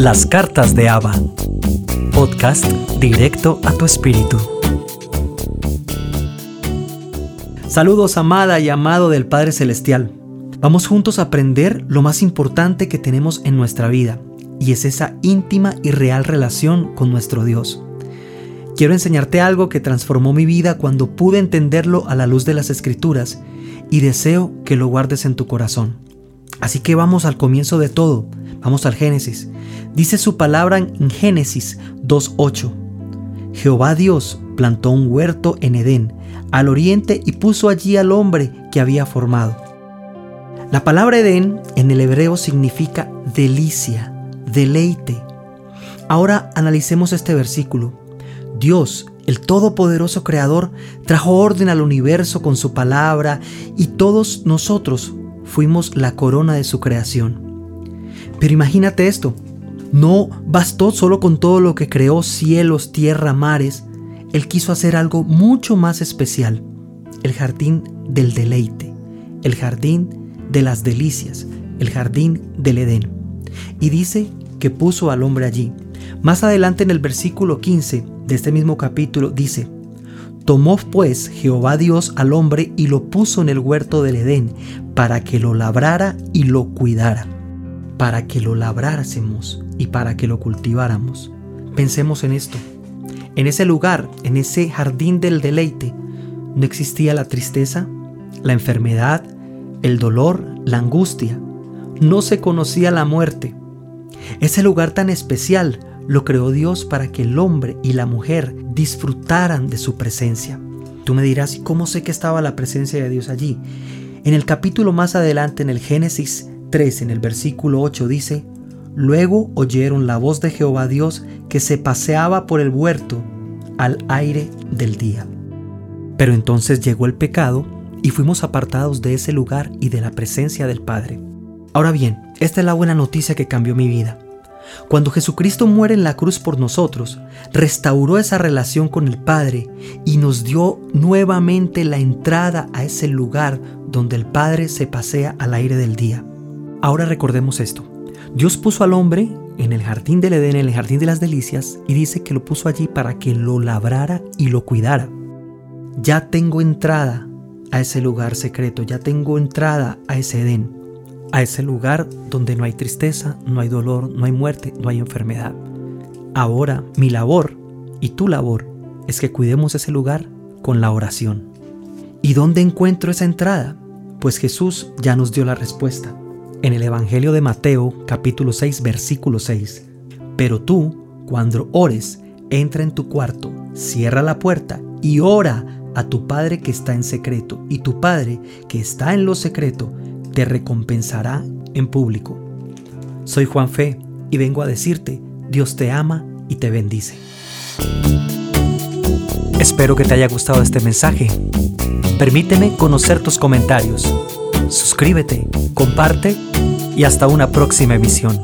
Las cartas de Ava. Podcast directo a tu espíritu. Saludos amada y amado del Padre Celestial. Vamos juntos a aprender lo más importante que tenemos en nuestra vida, y es esa íntima y real relación con nuestro Dios. Quiero enseñarte algo que transformó mi vida cuando pude entenderlo a la luz de las escrituras y deseo que lo guardes en tu corazón. Así que vamos al comienzo de todo, vamos al Génesis. Dice su palabra en Génesis 2.8. Jehová Dios plantó un huerto en Edén, al oriente, y puso allí al hombre que había formado. La palabra Edén en el hebreo significa delicia, deleite. Ahora analicemos este versículo. Dios, el Todopoderoso Creador, trajo orden al universo con su palabra y todos nosotros fuimos la corona de su creación. Pero imagínate esto, no bastó solo con todo lo que creó cielos, tierra, mares, Él quiso hacer algo mucho más especial, el jardín del deleite, el jardín de las delicias, el jardín del Edén. Y dice que puso al hombre allí. Más adelante en el versículo 15 de este mismo capítulo dice, Tomó pues Jehová Dios al hombre y lo puso en el huerto del Edén para que lo labrara y lo cuidara, para que lo labrásemos y para que lo cultiváramos. Pensemos en esto. En ese lugar, en ese jardín del deleite, no existía la tristeza, la enfermedad, el dolor, la angustia. No se conocía la muerte. Ese lugar tan especial lo creó Dios para que el hombre y la mujer disfrutaran de su presencia. Tú me dirás, ¿y cómo sé que estaba la presencia de Dios allí? En el capítulo más adelante, en el Génesis 3, en el versículo 8, dice, Luego oyeron la voz de Jehová Dios que se paseaba por el huerto al aire del día. Pero entonces llegó el pecado y fuimos apartados de ese lugar y de la presencia del Padre. Ahora bien, esta es la buena noticia que cambió mi vida. Cuando Jesucristo muere en la cruz por nosotros, restauró esa relación con el Padre y nos dio nuevamente la entrada a ese lugar donde el Padre se pasea al aire del día. Ahora recordemos esto. Dios puso al hombre en el jardín del Edén, en el jardín de las delicias, y dice que lo puso allí para que lo labrara y lo cuidara. Ya tengo entrada a ese lugar secreto, ya tengo entrada a ese Edén a ese lugar donde no hay tristeza, no hay dolor, no hay muerte, no hay enfermedad. Ahora mi labor y tu labor es que cuidemos ese lugar con la oración. ¿Y dónde encuentro esa entrada? Pues Jesús ya nos dio la respuesta. En el Evangelio de Mateo capítulo 6 versículo 6. Pero tú, cuando ores, entra en tu cuarto, cierra la puerta y ora a tu Padre que está en secreto. Y tu Padre que está en lo secreto te recompensará en público. Soy Juan Fe y vengo a decirte, Dios te ama y te bendice. Espero que te haya gustado este mensaje. Permíteme conocer tus comentarios. Suscríbete, comparte y hasta una próxima emisión.